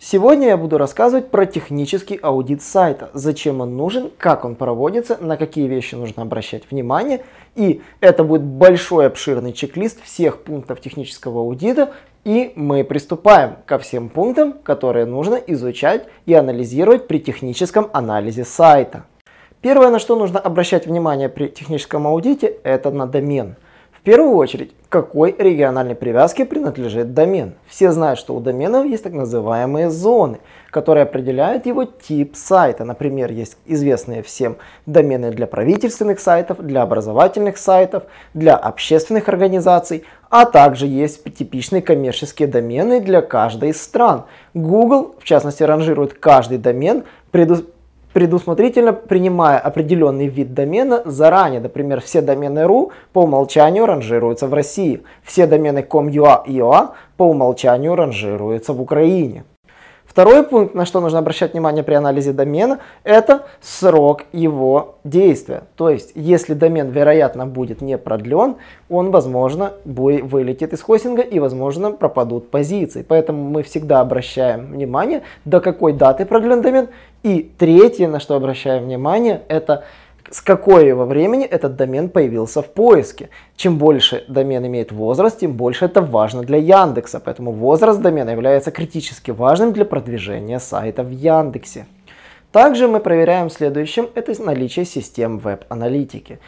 Сегодня я буду рассказывать про технический аудит сайта, зачем он нужен, как он проводится, на какие вещи нужно обращать внимание. И это будет большой обширный чек-лист всех пунктов технического аудита. И мы приступаем ко всем пунктам, которые нужно изучать и анализировать при техническом анализе сайта. Первое, на что нужно обращать внимание при техническом аудите, это на домен – первую очередь, какой региональной привязке принадлежит домен. Все знают, что у доменов есть так называемые зоны, которые определяют его тип сайта. Например, есть известные всем домены для правительственных сайтов, для образовательных сайтов, для общественных организаций, а также есть типичные коммерческие домены для каждой из стран. Google, в частности, ранжирует каждый домен, предусмотрительно предусмотрительно принимая определенный вид домена заранее. Например, все домены .ru по умолчанию ранжируются в России, все домены .com.ua и .ua по умолчанию ранжируются в Украине. Второй пункт, на что нужно обращать внимание при анализе домена, это срок его действия. То есть, если домен, вероятно, будет не продлен, он, возможно, вылетит из хостинга и, возможно, пропадут позиции. Поэтому мы всегда обращаем внимание, до какой даты продлен домен. И третье, на что обращаем внимание, это с какого времени этот домен появился в поиске. Чем больше домен имеет возраст, тем больше это важно для Яндекса. Поэтому возраст домена является критически важным для продвижения сайта в Яндексе. Также мы проверяем следующим, это наличие систем веб-аналитики.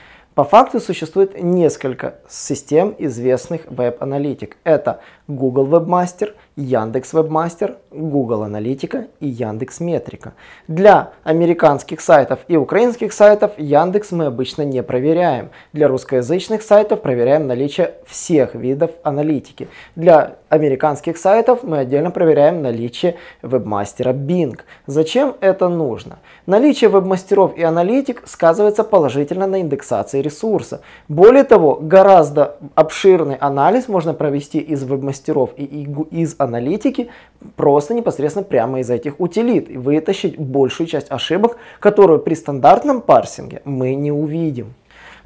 По факту существует несколько систем известных веб-аналитик. Это Google Webmaster, Яндекс Webmaster, Google Аналитика и Яндекс Метрика. Для американских сайтов и украинских сайтов Яндекс мы обычно не проверяем. Для русскоязычных сайтов проверяем наличие всех видов аналитики. Для американских сайтов мы отдельно проверяем наличие вебмастера Bing. Зачем это нужно? Наличие вебмастеров и аналитик сказывается положительно на индексации ресурса. Более того, гораздо обширный анализ можно провести из вебмастеров и из аналитики просто непосредственно прямо из этих утилит и вытащить большую часть ошибок, которую при стандартном парсинге мы не увидим.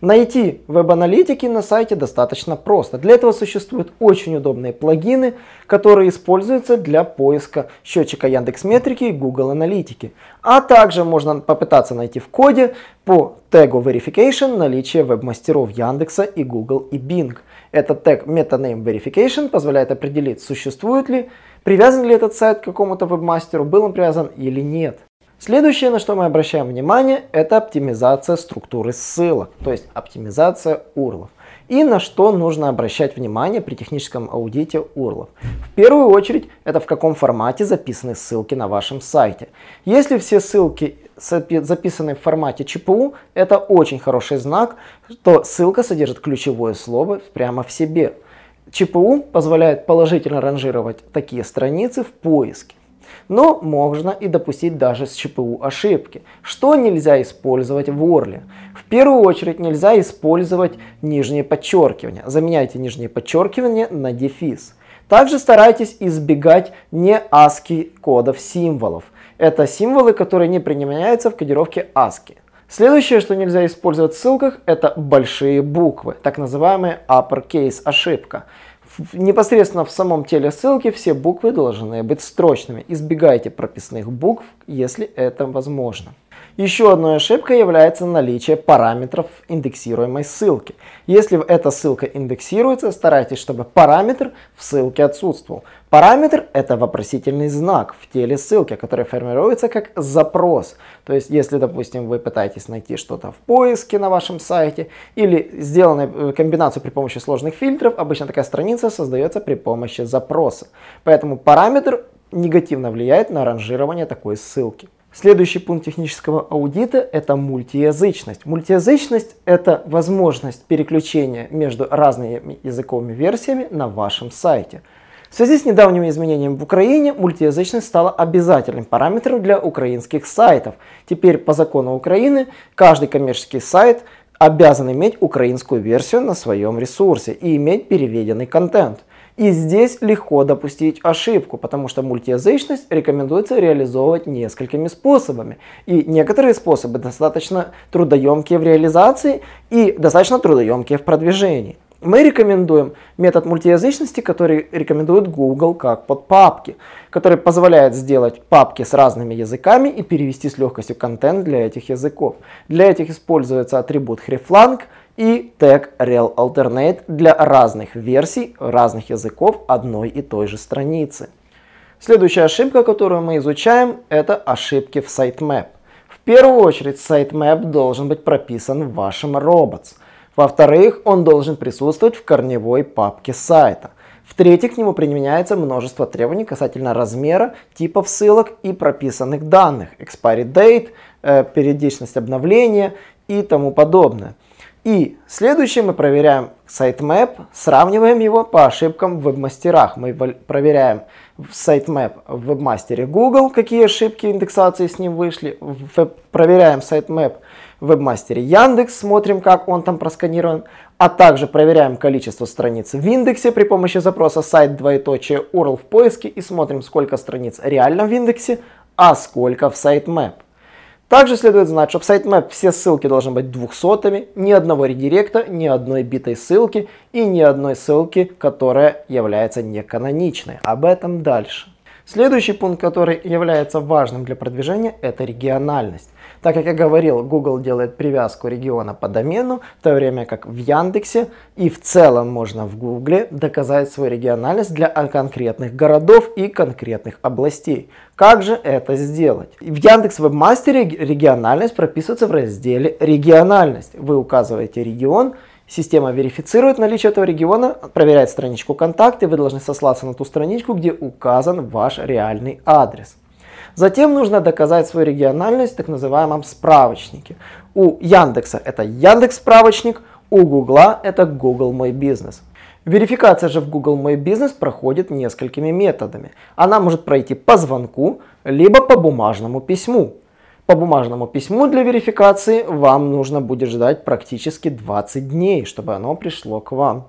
Найти веб-аналитики на сайте достаточно просто. Для этого существуют очень удобные плагины, которые используются для поиска счетчика Яндекс Метрики и Google Аналитики. А также можно попытаться найти в коде по тегу Verification наличие веб-мастеров Яндекса и Google и Bing. Этот тег MetaName Verification позволяет определить, существует ли, привязан ли этот сайт к какому-то веб-мастеру, был он привязан или нет. Следующее, на что мы обращаем внимание, это оптимизация структуры ссылок, то есть оптимизация URL. И на что нужно обращать внимание при техническом аудите URL. В первую очередь, это в каком формате записаны ссылки на вашем сайте. Если все ссылки записаны в формате ЧПУ, это очень хороший знак, что ссылка содержит ключевое слово прямо в себе. ЧПУ позволяет положительно ранжировать такие страницы в поиске. Но можно и допустить даже с ЧПУ ошибки. Что нельзя использовать в Орле? В первую очередь нельзя использовать нижнее подчеркивание. Заменяйте нижнее подчеркивание на дефис. Также старайтесь избегать не ASCII кодов символов. Это символы, которые не применяются в кодировке ASCII. Следующее, что нельзя использовать в ссылках, это большие буквы, так называемая uppercase ошибка непосредственно в самом теле ссылки все буквы должны быть строчными. Избегайте прописных букв, если это возможно. Еще одной ошибкой является наличие параметров индексируемой ссылки. Если эта ссылка индексируется, старайтесь, чтобы параметр в ссылке отсутствовал. Параметр это вопросительный знак в теле ссылки, который формируется как запрос. То есть, если, допустим, вы пытаетесь найти что-то в поиске на вашем сайте или сделанной э, комбинацию при помощи сложных фильтров, обычно такая страница создается при помощи запроса. Поэтому параметр негативно влияет на ранжирование такой ссылки. Следующий пункт технического аудита – это мультиязычность. Мультиязычность – это возможность переключения между разными языковыми версиями на вашем сайте. В связи с недавними изменениями в Украине мультиязычность стала обязательным параметром для украинских сайтов. Теперь по закону Украины каждый коммерческий сайт обязан иметь украинскую версию на своем ресурсе и иметь переведенный контент. И здесь легко допустить ошибку, потому что мультиязычность рекомендуется реализовывать несколькими способами. И некоторые способы достаточно трудоемкие в реализации и достаточно трудоемкие в продвижении. Мы рекомендуем метод мультиязычности, который рекомендует Google как под папки, который позволяет сделать папки с разными языками и перевести с легкостью контент для этих языков. Для этих используется атрибут hreflang и тег rel для разных версий разных языков одной и той же страницы. Следующая ошибка, которую мы изучаем, это ошибки в sitemap. В первую очередь sitemap должен быть прописан в вашем robots. Во-вторых, он должен присутствовать в корневой папке сайта. В-третьих, к нему применяется множество требований касательно размера, типов ссылок и прописанных данных, expiry date, э, периодичность обновления и тому подобное. И следующее мы проверяем sitemap, сравниваем его по ошибкам в веб-мастерах. Мы проверяем sitemap в веб-мастере Google, какие ошибки индексации с ним вышли. Проверяем sitemap в веб-мастере Яндекс, смотрим, как он там просканирован. А также проверяем количество страниц в индексе при помощи запроса сайт двоеточие URL в поиске и смотрим, сколько страниц реально в индексе, а сколько в sitemap. Также следует знать, что в sitemap все ссылки должны быть двухсотыми, ни одного редиректа, ни одной битой ссылки и ни одной ссылки, которая является неканоничной. Об этом дальше. Следующий пункт, который является важным для продвижения, это региональность. Так как я говорил, Google делает привязку региона по домену, в то время как в Яндексе и в целом можно в Google доказать свою региональность для конкретных городов и конкретных областей. Как же это сделать? В Яндекс Вебмастере региональность прописывается в разделе «Региональность». Вы указываете регион, Система верифицирует наличие этого региона, проверяет страничку контакты, вы должны сослаться на ту страничку, где указан ваш реальный адрес. Затем нужно доказать свою региональность в так называемом справочнике. У Яндекса это Яндекс справочник, у Гугла это Google Мой Бизнес. Верификация же в Google Мой Бизнес проходит несколькими методами. Она может пройти по звонку, либо по бумажному письму. По бумажному письму для верификации вам нужно будет ждать практически 20 дней, чтобы оно пришло к вам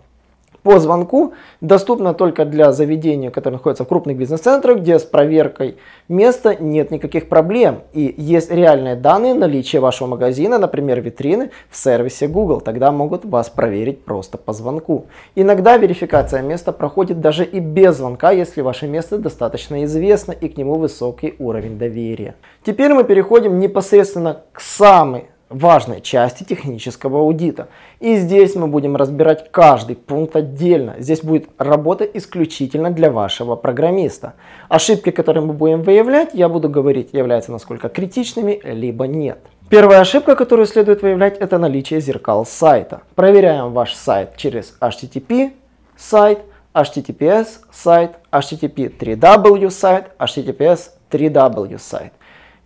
по звонку доступна только для заведений, которые находятся в крупных бизнес-центрах, где с проверкой места нет никаких проблем. И есть реальные данные наличия вашего магазина, например, витрины в сервисе Google. Тогда могут вас проверить просто по звонку. Иногда верификация места проходит даже и без звонка, если ваше место достаточно известно и к нему высокий уровень доверия. Теперь мы переходим непосредственно к самой важной части технического аудита. И здесь мы будем разбирать каждый пункт отдельно. Здесь будет работа исключительно для вашего программиста. Ошибки, которые мы будем выявлять, я буду говорить, являются насколько критичными, либо нет. Первая ошибка, которую следует выявлять, это наличие зеркал сайта. Проверяем ваш сайт через HTTP сайт, HTTPS сайт, HTTP 3W сайт, HTTPS 3W сайт.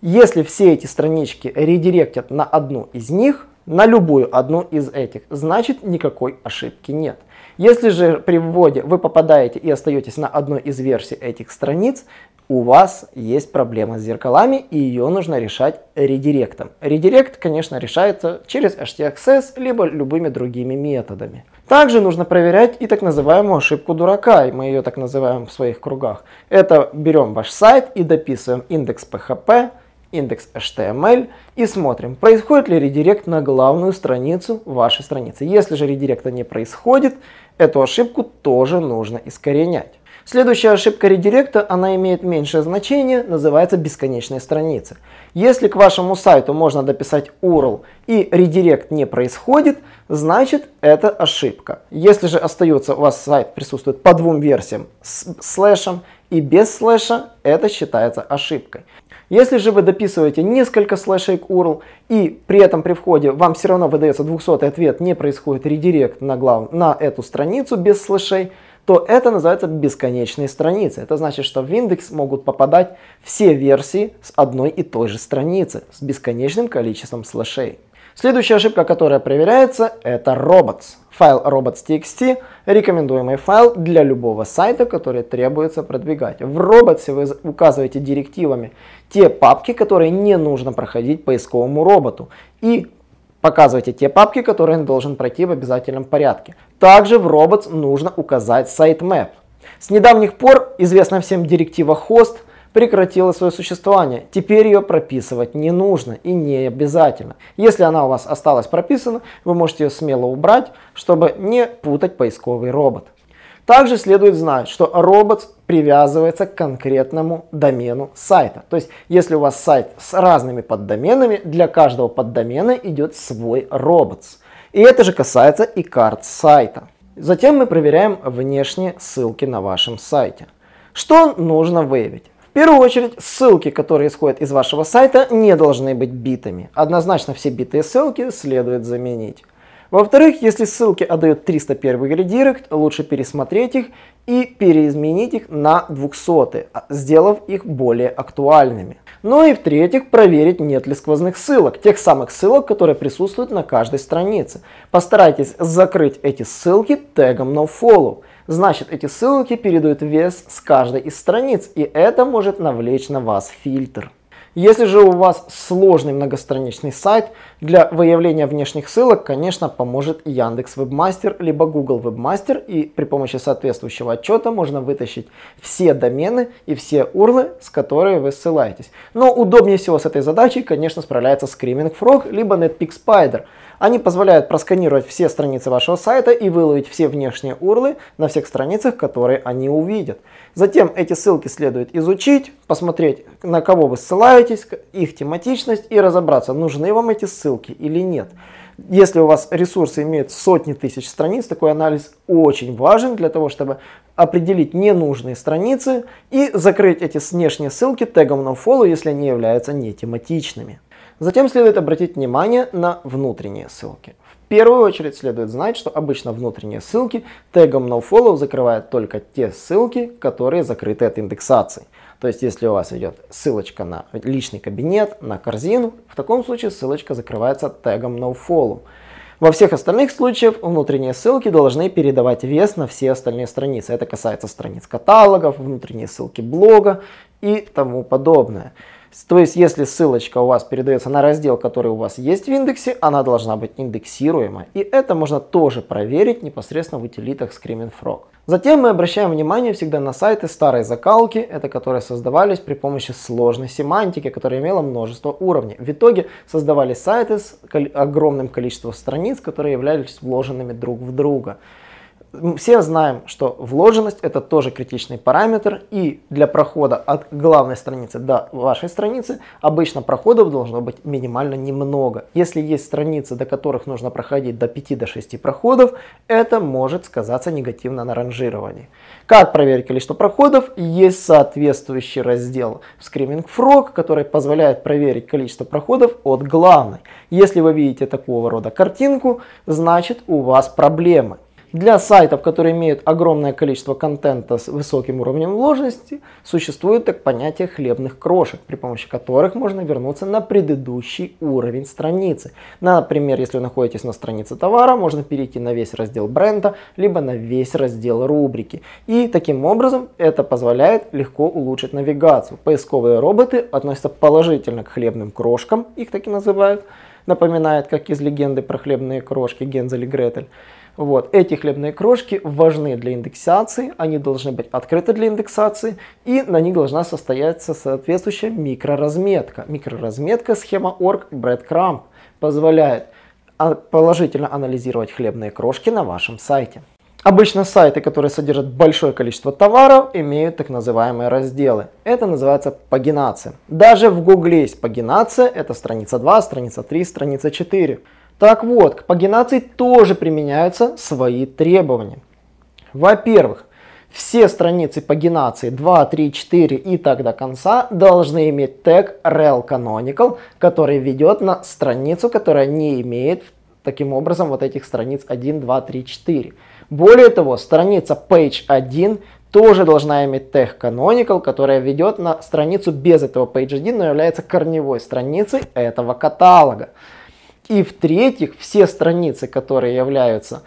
Если все эти странички редиректят на одну из них, на любую одну из этих, значит никакой ошибки нет. Если же при вводе вы попадаете и остаетесь на одной из версий этих страниц, у вас есть проблема с зеркалами и ее нужно решать редиректом. Редирект, конечно, решается через htaccess либо любыми другими методами. Также нужно проверять и так называемую ошибку дурака, и мы ее так называем в своих кругах. Это берем ваш сайт и дописываем индекс PHP, индекс HTML и смотрим, происходит ли редирект на главную страницу вашей страницы. Если же редиректа не происходит, эту ошибку тоже нужно искоренять. Следующая ошибка редиректа, она имеет меньшее значение, называется бесконечная страница. Если к вашему сайту можно дописать URL и редирект не происходит, значит это ошибка. Если же остается у вас сайт присутствует по двум версиям с слэшем и без слэша, это считается ошибкой. Если же вы дописываете несколько слэшей к URL и при этом при входе вам все равно выдается 200 ответ, не происходит редирект на, глав... на эту страницу без слэшей, то это называется бесконечные страницы. Это значит, что в индекс могут попадать все версии с одной и той же страницы с бесконечным количеством слэшей. Следующая ошибка, которая проверяется, это robots. Файл robots.txt – рекомендуемый файл для любого сайта, который требуется продвигать. В robots вы указываете директивами те папки, которые не нужно проходить поисковому роботу. И Показывайте те папки, которые он должен пройти в обязательном порядке. Также в Robots нужно указать sitemap. С недавних пор известна всем директива host прекратила свое существование. Теперь ее прописывать не нужно и не обязательно. Если она у вас осталась прописана, вы можете ее смело убрать, чтобы не путать поисковый робот. Также следует знать, что robots привязывается к конкретному домену сайта. То есть, если у вас сайт с разными поддоменами, для каждого поддомена идет свой robots. И это же касается и карт сайта. Затем мы проверяем внешние ссылки на вашем сайте. Что нужно выявить? В первую очередь, ссылки, которые исходят из вашего сайта, не должны быть битами. Однозначно все битые ссылки следует заменить. Во-вторых, если ссылки отдают 301 редирект, лучше пересмотреть их и переизменить их на 200, сделав их более актуальными. Ну и в-третьих, проверить, нет ли сквозных ссылок, тех самых ссылок, которые присутствуют на каждой странице. Постарайтесь закрыть эти ссылки тегом nofollow. Значит, эти ссылки передают вес с каждой из страниц, и это может навлечь на вас фильтр. Если же у вас сложный многостраничный сайт, для выявления внешних ссылок, конечно, поможет Яндекс Вебмастер либо Google Вебмастер, и при помощи соответствующего отчета можно вытащить все домены и все урлы, с которыми вы ссылаетесь. Но удобнее всего с этой задачей, конечно, справляется Screaming Frog либо Netpeak Spider. Они позволяют просканировать все страницы вашего сайта и выловить все внешние урлы на всех страницах, которые они увидят. Затем эти ссылки следует изучить, посмотреть, на кого вы ссылаетесь, их тематичность и разобраться, нужны вам эти ссылки или нет. Если у вас ресурсы имеют сотни тысяч страниц, такой анализ очень важен для того, чтобы определить ненужные страницы и закрыть эти внешние ссылки тегом nofollow, если они являются нетематичными. Затем следует обратить внимание на внутренние ссылки. В первую очередь следует знать, что обычно внутренние ссылки тегом nofollow закрывают только те ссылки, которые закрыты от индексации. То есть, если у вас идет ссылочка на личный кабинет, на корзину, в таком случае ссылочка закрывается тегом nofollow. Во всех остальных случаях внутренние ссылки должны передавать вес на все остальные страницы. Это касается страниц каталогов, внутренние ссылки блога и тому подобное. То есть, если ссылочка у вас передается на раздел, который у вас есть в индексе, она должна быть индексируема. И это можно тоже проверить непосредственно в утилитах Screaming Frog. Затем мы обращаем внимание всегда на сайты старой закалки, это которые создавались при помощи сложной семантики, которая имела множество уровней. В итоге создавались сайты с огромным количеством страниц, которые являлись вложенными друг в друга все знаем, что вложенность это тоже критичный параметр, и для прохода от главной страницы до вашей страницы обычно проходов должно быть минимально немного. Если есть страницы, до которых нужно проходить до 5-6 проходов, это может сказаться негативно на ранжировании. Как проверить количество проходов? Есть соответствующий раздел в Screaming Frog, который позволяет проверить количество проходов от главной. Если вы видите такого рода картинку, значит у вас проблемы. Для сайтов, которые имеют огромное количество контента с высоким уровнем вложенности, существует так понятие хлебных крошек, при помощи которых можно вернуться на предыдущий уровень страницы. Например, если вы находитесь на странице товара, можно перейти на весь раздел бренда, либо на весь раздел рубрики. И таким образом это позволяет легко улучшить навигацию. Поисковые роботы относятся положительно к хлебным крошкам, их так и называют. Напоминает, как из легенды про хлебные крошки Гензель и Гретель. Вот. Эти хлебные крошки важны для индексации, они должны быть открыты для индексации, и на них должна состояться соответствующая микроразметка. Микроразметка схема org breadcrumb позволяет а, положительно анализировать хлебные крошки на вашем сайте. Обычно сайты, которые содержат большое количество товаров, имеют так называемые разделы. Это называется пагинация. Даже в Гугле есть пагинация, это страница 2, страница 3, страница 4. Так вот, к пагинации тоже применяются свои требования. Во-первых, все страницы пагинации 2, 3, 4 и так до конца должны иметь тег rel canonical, который ведет на страницу, которая не имеет таким образом вот этих страниц 1, 2, 3, 4. Более того, страница page 1 тоже должна иметь тег canonical, которая ведет на страницу без этого page 1, но является корневой страницей этого каталога. И в-третьих, все страницы, которые являются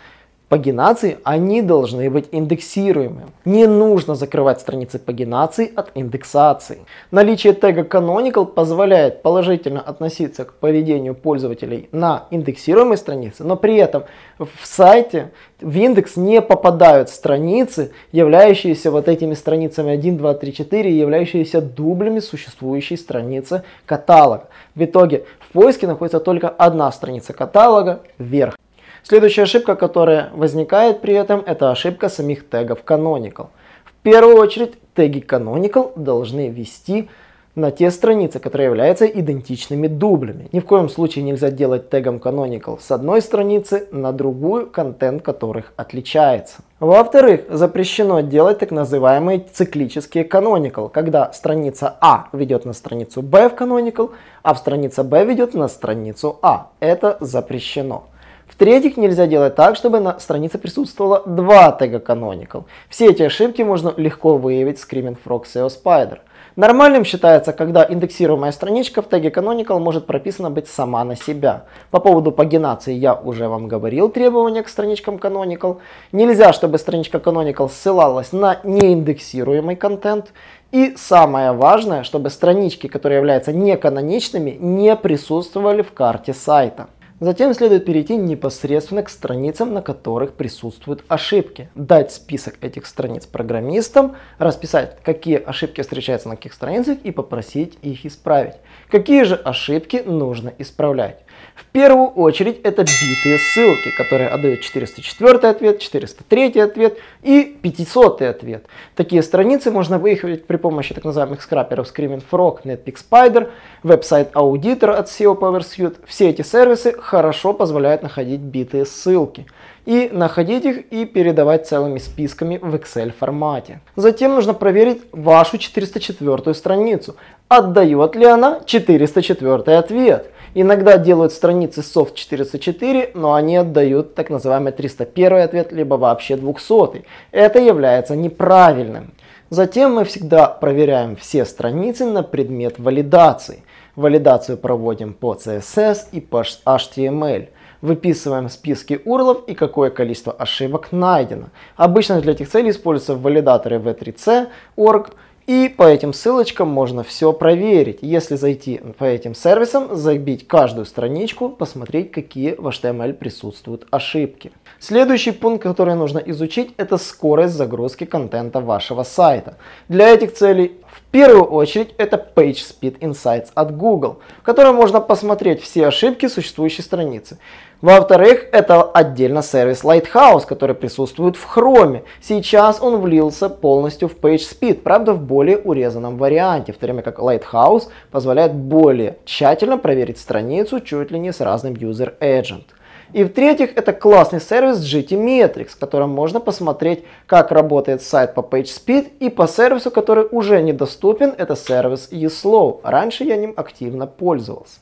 пагинации, они должны быть индексируемыми. Не нужно закрывать страницы пагинации от индексации. Наличие тега canonical позволяет положительно относиться к поведению пользователей на индексируемой странице, но при этом в сайте в индекс не попадают страницы, являющиеся вот этими страницами 1, 2, 3, 4, являющиеся дублями существующей страницы каталога. В итоге в поиске находится только одна страница каталога вверх. Следующая ошибка, которая возникает при этом, это ошибка самих тегов canonical. В первую очередь теги canonical должны вести на те страницы, которые являются идентичными дублями. Ни в коем случае нельзя делать тегом canonical с одной страницы на другую, контент которых отличается. Во-вторых, запрещено делать так называемые циклические canonical, когда страница А ведет на страницу Б в canonical, а страница Б ведет на страницу А. Это запрещено. В-третьих, нельзя делать так, чтобы на странице присутствовало два тега canonical. Все эти ошибки можно легко выявить в Screaming Frog SEO Spider. Нормальным считается, когда индексируемая страничка в теге canonical может прописана быть сама на себя. По поводу пагинации я уже вам говорил требования к страничкам canonical. Нельзя, чтобы страничка canonical ссылалась на неиндексируемый контент. И самое важное, чтобы странички, которые являются неканоничными, не присутствовали в карте сайта. Затем следует перейти непосредственно к страницам, на которых присутствуют ошибки. Дать список этих страниц программистам, расписать, какие ошибки встречаются на каких страницах и попросить их исправить. Какие же ошибки нужно исправлять? В первую очередь это битые ссылки, которые отдают 404 ответ, 403 ответ и 500 ответ. Такие страницы можно выехать при помощи так называемых скраперов Screaming Frog, Netpeak Spider, веб-сайт аудитор от SEO PowerSuite. Все эти сервисы хорошо позволяют находить битые ссылки и находить их и передавать целыми списками в Excel формате. Затем нужно проверить вашу 404 страницу. Отдает ли она 404 ответ? Иногда делают страницы Soft 404, но они отдают так называемый 301 ответ, либо вообще 200. Это является неправильным. Затем мы всегда проверяем все страницы на предмет валидации. Валидацию проводим по CSS и по HTML. Выписываем списки URL и какое количество ошибок найдено. Обычно для этих целей используются валидаторы v3c, org и по этим ссылочкам можно все проверить. Если зайти по этим сервисам, забить каждую страничку, посмотреть, какие в HTML присутствуют ошибки. Следующий пункт, который нужно изучить, это скорость загрузки контента вашего сайта. Для этих целей первую очередь это PageSpeed Insights от Google, в котором можно посмотреть все ошибки существующей страницы. Во-вторых, это отдельно сервис Lighthouse, который присутствует в Chrome. Сейчас он влился полностью в PageSpeed, правда в более урезанном варианте, в то время как Lighthouse позволяет более тщательно проверить страницу чуть ли не с разным User Agent. И в-третьих, это классный сервис GTmetrix, в котором можно посмотреть, как работает сайт по PageSpeed и по сервису, который уже недоступен, это сервис eSlow. Раньше я ним активно пользовался.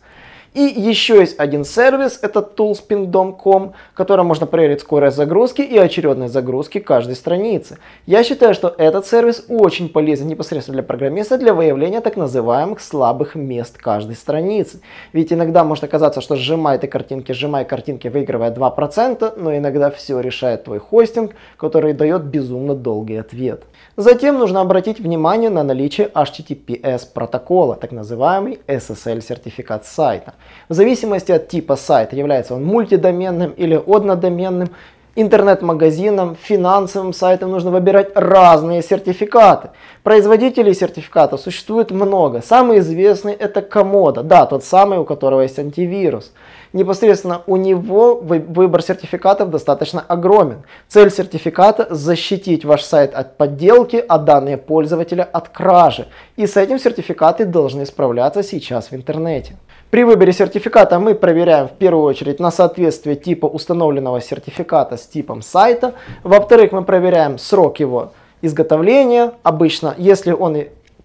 И еще есть один сервис, это toolspin.com, в котором можно проверить скорость загрузки и очередность загрузки каждой страницы. Я считаю, что этот сервис очень полезен непосредственно для программиста для выявления так называемых слабых мест каждой страницы. Ведь иногда может оказаться, что сжимай ты картинки, сжимай картинки, выигрывая 2%, но иногда все решает твой хостинг, который дает безумно долгий ответ. Затем нужно обратить внимание на наличие HTTPS протокола, так называемый SSL сертификат сайта. В зависимости от типа сайта, является он мультидоменным или однодоменным, интернет-магазином, финансовым сайтом нужно выбирать разные сертификаты. Производителей сертификатов существует много. Самый известный это Komodo, да, тот самый, у которого есть антивирус непосредственно у него выбор сертификатов достаточно огромен. Цель сертификата – защитить ваш сайт от подделки, а данные пользователя от кражи. И с этим сертификаты должны справляться сейчас в интернете. При выборе сертификата мы проверяем в первую очередь на соответствие типа установленного сертификата с типом сайта. Во-вторых, мы проверяем срок его изготовления. Обычно, если он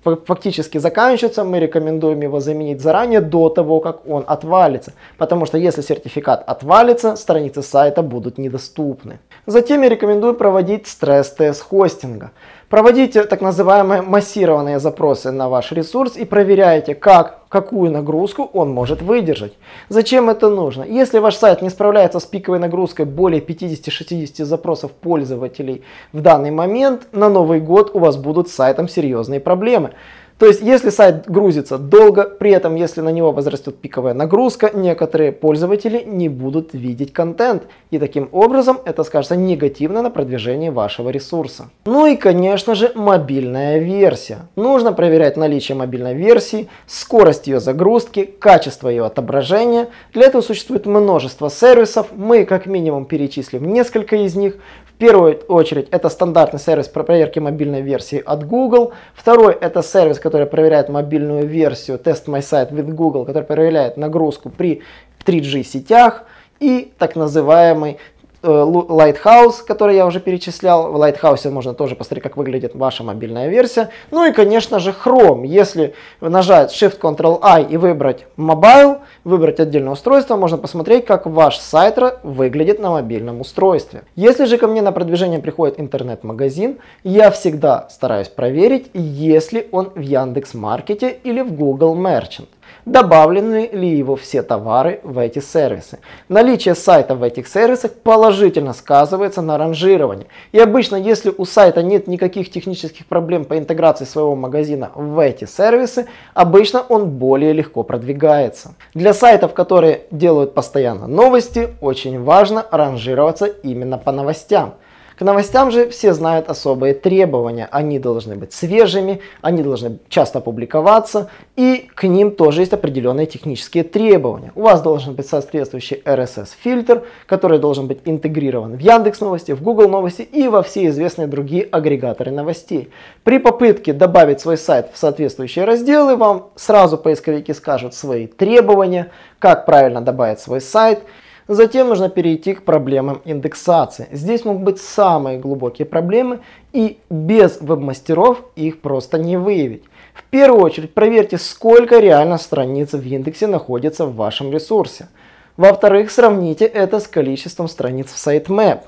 фактически заканчивается, мы рекомендуем его заменить заранее до того, как он отвалится. Потому что если сертификат отвалится, страницы сайта будут недоступны. Затем я рекомендую проводить стресс-тест хостинга. Проводите так называемые массированные запросы на ваш ресурс и проверяйте, как, какую нагрузку он может выдержать. Зачем это нужно? Если ваш сайт не справляется с пиковой нагрузкой более 50-60 запросов пользователей в данный момент, на Новый год у вас будут с сайтом серьезные проблемы. То есть, если сайт грузится долго, при этом, если на него возрастет пиковая нагрузка, некоторые пользователи не будут видеть контент. И таким образом это скажется негативно на продвижении вашего ресурса. Ну и, конечно же, мобильная версия. Нужно проверять наличие мобильной версии, скорость ее загрузки, качество ее отображения. Для этого существует множество сервисов. Мы как минимум перечислим несколько из них. Первую очередь это стандартный сервис про проверки мобильной версии от Google. Второй это сервис, который проверяет мобильную версию Test My Site with Google, который проверяет нагрузку при 3G сетях. И так называемый Lighthouse, который я уже перечислял. В Lighthouse можно тоже посмотреть, как выглядит ваша мобильная версия. Ну и, конечно же, Chrome. Если нажать Shift-Ctrl-I и выбрать Mobile, выбрать отдельное устройство, можно посмотреть, как ваш сайт выглядит на мобильном устройстве. Если же ко мне на продвижение приходит интернет-магазин, я всегда стараюсь проверить, если он в Яндекс.Маркете или в Google Merchant добавлены ли его все товары в эти сервисы. Наличие сайта в этих сервисах положительно сказывается на ранжировании. И обычно, если у сайта нет никаких технических проблем по интеграции своего магазина в эти сервисы, обычно он более легко продвигается. Для сайтов, которые делают постоянно новости, очень важно ранжироваться именно по новостям. К новостям же все знают особые требования. Они должны быть свежими, они должны часто публиковаться, и к ним тоже есть определенные технические требования. У вас должен быть соответствующий RSS-фильтр, который должен быть интегрирован в Яндекс Новости, в Google Новости и во все известные другие агрегаторы новостей. При попытке добавить свой сайт в соответствующие разделы, вам сразу поисковики скажут свои требования, как правильно добавить свой сайт, Затем нужно перейти к проблемам индексации. Здесь могут быть самые глубокие проблемы и без веб-мастеров их просто не выявить. В первую очередь проверьте, сколько реально страниц в индексе находится в вашем ресурсе. Во-вторых, сравните это с количеством страниц в sitemap.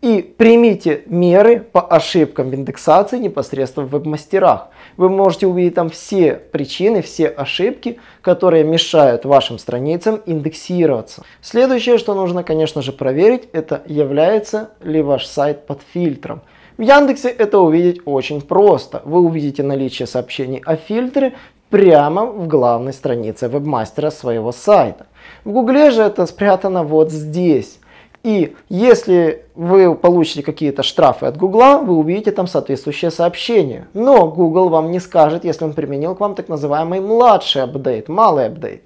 И примите меры по ошибкам в индексации непосредственно в веб-мастерах. Вы можете увидеть там все причины, все ошибки, которые мешают вашим страницам индексироваться. Следующее, что нужно, конечно же, проверить, это является ли ваш сайт под фильтром. В Яндексе это увидеть очень просто. Вы увидите наличие сообщений о фильтре прямо в главной странице вебмастера своего сайта. В Гугле же это спрятано вот здесь. И если вы получите какие-то штрафы от Гугла, вы увидите там соответствующее сообщение. Но Google вам не скажет, если он применил к вам так называемый младший апдейт, малый апдейт.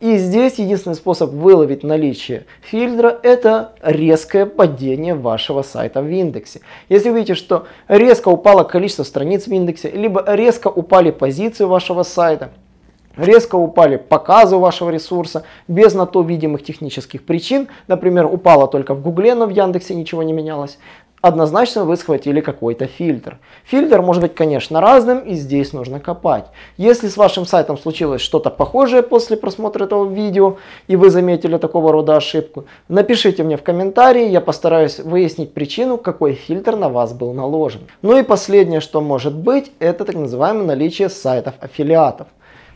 И здесь единственный способ выловить наличие фильтра – это резкое падение вашего сайта в индексе. Если вы видите, что резко упало количество страниц в индексе, либо резко упали позиции вашего сайта, резко упали показы вашего ресурса без на то видимых технических причин. Например, упало только в Гугле, но в Яндексе ничего не менялось. Однозначно вы схватили какой-то фильтр. Фильтр может быть, конечно, разным, и здесь нужно копать. Если с вашим сайтом случилось что-то похожее после просмотра этого видео, и вы заметили такого рода ошибку, напишите мне в комментарии, я постараюсь выяснить причину, какой фильтр на вас был наложен. Ну и последнее, что может быть, это так называемое наличие сайтов аффилиатов.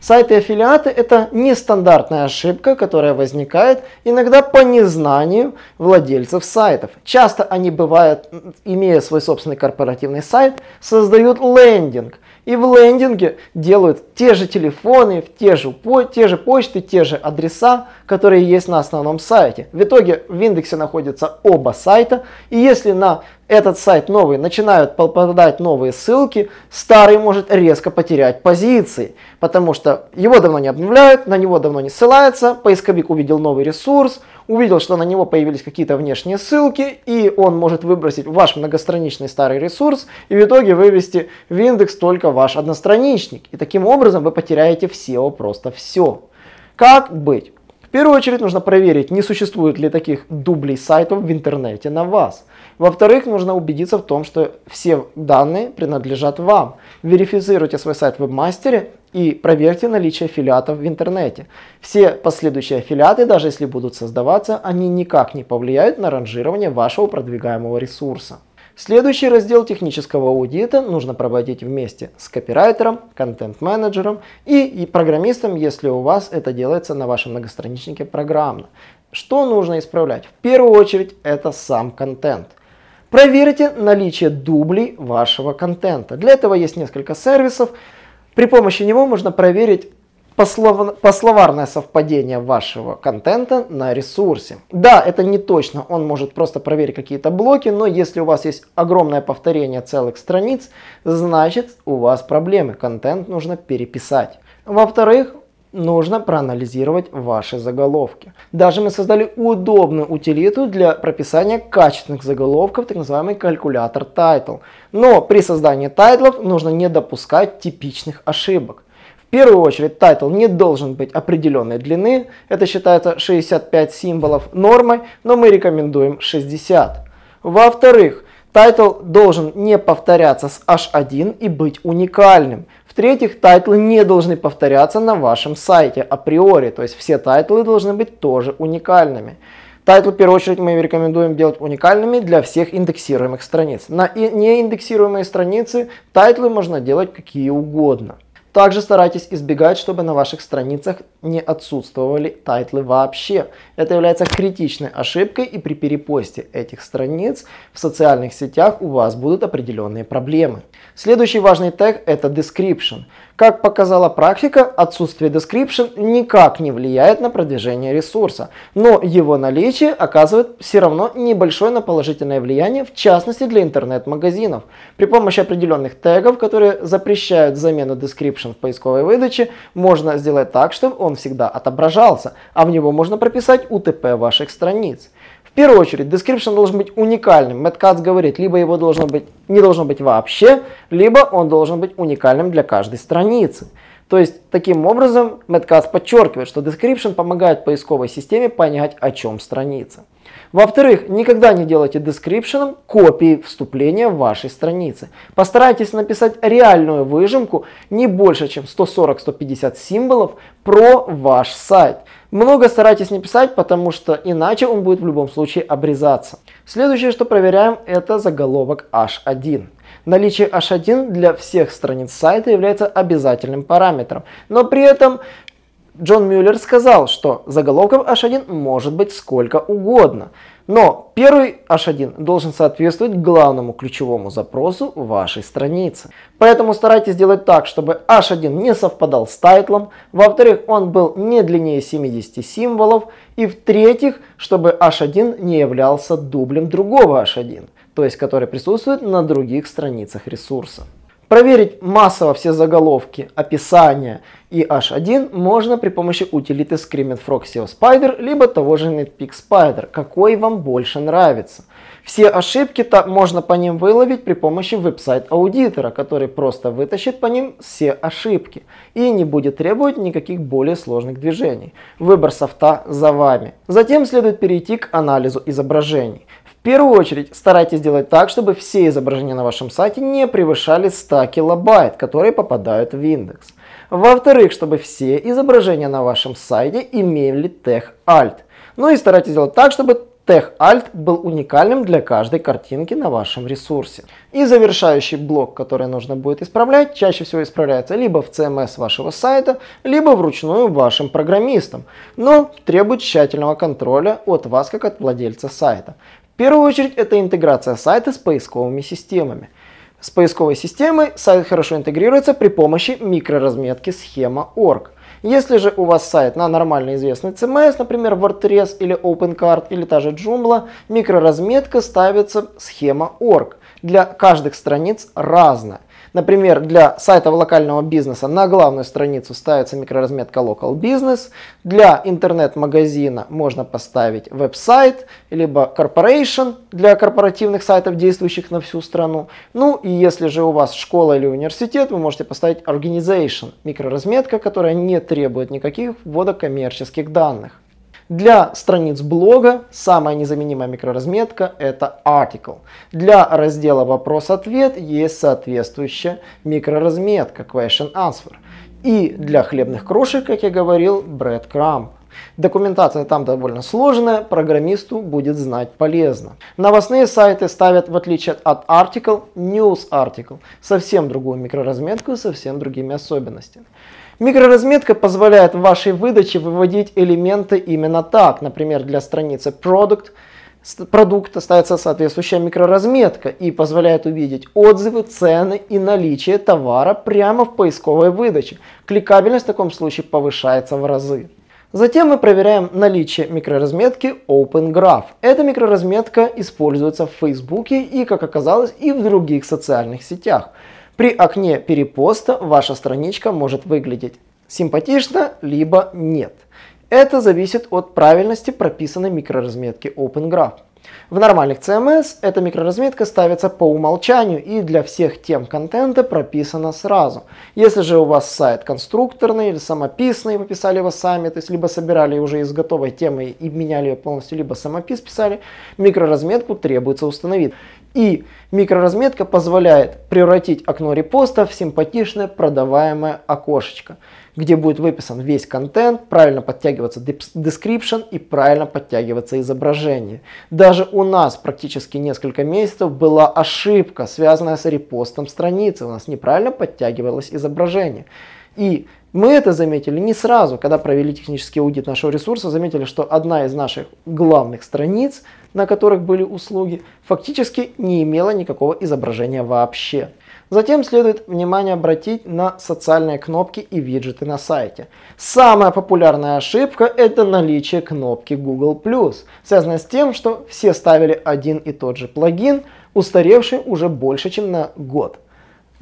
Сайты аффилиаты это нестандартная ошибка, которая возникает иногда по незнанию владельцев сайтов. Часто они бывают, имея свой собственный корпоративный сайт, создают лендинг. И в лендинге делают те же телефоны, те же, те же почты, те же адреса, которые есть на основном сайте. В итоге в индексе находятся оба сайта. И если на этот сайт новый начинают попадать новые ссылки, старый может резко потерять позиции, потому что его давно не обновляют, на него давно не ссылается, поисковик увидел новый ресурс, увидел, что на него появились какие-то внешние ссылки, и он может выбросить ваш многостраничный старый ресурс и в итоге вывести в индекс только ваш одностраничник. И таким образом вы потеряете в SEO просто все. Как быть? Первую очередь нужно проверить, не существует ли таких дублей сайтов в интернете на вас. Во-вторых, нужно убедиться в том, что все данные принадлежат вам. Верифицируйте свой сайт в вебмастере и проверьте наличие аффилиатов в интернете. Все последующие аффилиаты, даже если будут создаваться, они никак не повлияют на ранжирование вашего продвигаемого ресурса. Следующий раздел технического аудита нужно проводить вместе с копирайтером, контент-менеджером и, и программистом, если у вас это делается на вашем многостраничнике программно. Что нужно исправлять? В первую очередь это сам контент. Проверьте наличие дублей вашего контента. Для этого есть несколько сервисов. При помощи него можно проверить послов... пословарное совпадение вашего контента на ресурсе. Да, это не точно, он может просто проверить какие-то блоки, но если у вас есть огромное повторение целых страниц, значит у вас проблемы, контент нужно переписать. Во-вторых, нужно проанализировать ваши заголовки. Даже мы создали удобную утилиту для прописания качественных заголовков, так называемый калькулятор title. Но при создании title ов нужно не допускать типичных ошибок первую очередь, title не должен быть определенной длины. Это считается 65 символов нормой, но мы рекомендуем 60. Во-вторых, title должен не повторяться с H1 и быть уникальным. В-третьих, title ы не должны повторяться на вашем сайте априори, то есть все title ы должны быть тоже уникальными. Title, в первую очередь, мы рекомендуем делать уникальными для всех индексируемых страниц. На неиндексируемые страницы title ы можно делать какие угодно. Также старайтесь избегать, чтобы на ваших страницах не отсутствовали title ы вообще. Это является критичной ошибкой и при перепосте этих страниц в социальных сетях у вас будут определенные проблемы. Следующий важный тег это description. Как показала практика, отсутствие description никак не влияет на продвижение ресурса, но его наличие оказывает все равно небольшое на положительное влияние, в частности для интернет-магазинов. При помощи определенных тегов, которые запрещают замену description в поисковой выдаче, можно сделать так, чтобы он всегда отображался, а в него можно прописать UTP ваших страниц. Первую очередь, description должен быть уникальным. Мэтт Кац говорит, либо его должно быть, не должно быть вообще, либо он должен быть уникальным для каждой страницы. То есть, таким образом, Мэтт Кац подчеркивает, что description помогает поисковой системе понять, о чем страница. Во-вторых, никогда не делайте description копии вступления вашей странице. Постарайтесь написать реальную выжимку не больше, чем 140-150 символов про ваш сайт. Много старайтесь не писать, потому что иначе он будет в любом случае обрезаться. Следующее, что проверяем, это заголовок H1. Наличие H1 для всех страниц сайта является обязательным параметром, но при этом Джон Мюллер сказал, что заголовков H1 может быть сколько угодно. Но первый H1 должен соответствовать главному ключевому запросу вашей страницы. Поэтому старайтесь сделать так, чтобы H1 не совпадал с тайтлом. Во-вторых, он был не длиннее 70 символов. И в-третьих, чтобы H1 не являлся дублем другого H1, то есть который присутствует на других страницах ресурса. Проверить массово все заголовки, описания и H1 можно при помощи утилиты Screaming Frog SEO Spider, либо того же Netpeak Spider, какой вам больше нравится. Все ошибки -то можно по ним выловить при помощи веб-сайт аудитора, который просто вытащит по ним все ошибки и не будет требовать никаких более сложных движений. Выбор софта за вами. Затем следует перейти к анализу изображений. Первую очередь старайтесь сделать так, чтобы все изображения на вашем сайте не превышали 100 килобайт, которые попадают в индекс. Во-вторых, чтобы все изображения на вашем сайте имели тег alt. Ну и старайтесь сделать так, чтобы тег alt был уникальным для каждой картинки на вашем ресурсе. И завершающий блок, который нужно будет исправлять, чаще всего исправляется либо в CMS вашего сайта, либо вручную вашим программистам, но требует тщательного контроля от вас как от владельца сайта. Первую очередь это интеграция сайта с поисковыми системами. С поисковой системой сайт хорошо интегрируется при помощи микроразметки схема.org. Если же у вас сайт на нормально известный CMS, например WordPress или OpenCart или та же Joomla, микроразметка ставится схема.org. Для каждых страниц разная. Например, для сайтов локального бизнеса на главную страницу ставится микроразметка Local Business. Для интернет-магазина можно поставить веб-сайт, либо Corporation для корпоративных сайтов, действующих на всю страну. Ну и если же у вас школа или университет, вы можете поставить Organization, микроразметка, которая не требует никаких ввода коммерческих данных. Для страниц блога самая незаменимая микроразметка это article. Для раздела вопрос-ответ есть соответствующая микроразметка question answer. И для хлебных крошек, как я говорил, breadcrumb. Документация там довольно сложная, программисту будет знать полезно. Новостные сайты ставят, в отличие от article, news article, совсем другую микроразметку, совсем другими особенностями. Микроразметка позволяет в вашей выдаче выводить элементы именно так. Например, для страницы Product продукта ставится соответствующая микроразметка и позволяет увидеть отзывы, цены и наличие товара прямо в поисковой выдаче. Кликабельность в таком случае повышается в разы. Затем мы проверяем наличие микроразметки OpenGraph. Эта микроразметка используется в Facebook и, как оказалось, и в других социальных сетях. При окне перепоста ваша страничка может выглядеть симпатично, либо нет. Это зависит от правильности прописанной микроразметки OpenGraph. В нормальных CMS эта микроразметка ставится по умолчанию и для всех тем контента прописана сразу. Если же у вас сайт конструкторный или самописный, вы писали его сами, то есть либо собирали уже из готовой темы и меняли ее полностью, либо самопис писали, микроразметку требуется установить. И микроразметка позволяет превратить окно репоста в симпатичное продаваемое окошечко где будет выписан весь контент, правильно подтягиваться description и правильно подтягиваться изображение. Даже у нас практически несколько месяцев была ошибка, связанная с репостом страницы. У нас неправильно подтягивалось изображение. И мы это заметили не сразу, когда провели технический аудит нашего ресурса, заметили, что одна из наших главных страниц, на которых были услуги, фактически не имела никакого изображения вообще. Затем следует внимание обратить на социальные кнопки и виджеты на сайте. Самая популярная ошибка это наличие кнопки Google+, связанная с тем, что все ставили один и тот же плагин, устаревший уже больше, чем на год.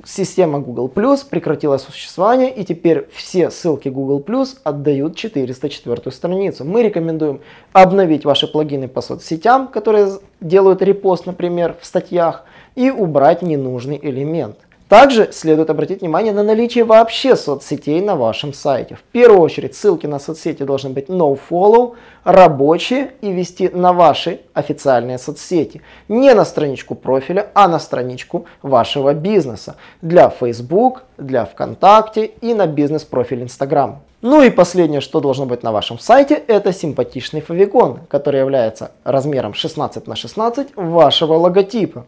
Система Google Plus прекратила существование и теперь все ссылки Google Plus отдают 404 страницу. Мы рекомендуем обновить ваши плагины по соцсетям, которые делают репост, например, в статьях, и убрать ненужный элемент. Также следует обратить внимание на наличие вообще соцсетей на вашем сайте. В первую очередь ссылки на соцсети должны быть nofollow, рабочие и вести на ваши официальные соцсети. Не на страничку профиля, а на страничку вашего бизнеса. Для Facebook, для ВКонтакте и на бизнес-профиль Instagram. Ну и последнее, что должно быть на вашем сайте, это симпатичный фавикон, который является размером 16 на 16 вашего логотипа.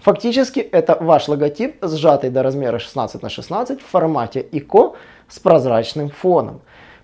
Фактически это ваш логотип, сжатый до размера 16 на 16 в формате ICO с прозрачным фоном.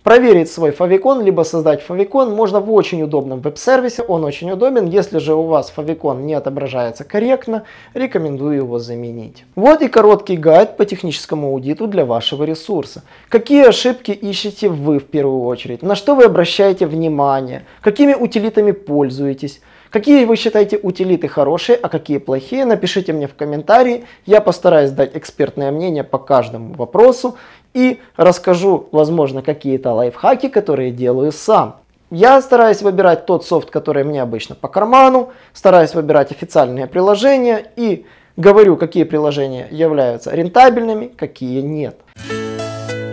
Проверить свой фавикон, либо создать фавикон можно в очень удобном веб-сервисе, он очень удобен. Если же у вас фавикон не отображается корректно, рекомендую его заменить. Вот и короткий гайд по техническому аудиту для вашего ресурса. Какие ошибки ищете вы в первую очередь, на что вы обращаете внимание, какими утилитами пользуетесь, Какие вы считаете утилиты хорошие, а какие плохие, напишите мне в комментарии. Я постараюсь дать экспертное мнение по каждому вопросу и расскажу, возможно, какие-то лайфхаки, которые делаю сам. Я стараюсь выбирать тот софт, который мне обычно по карману, стараюсь выбирать официальные приложения и говорю, какие приложения являются рентабельными, какие нет.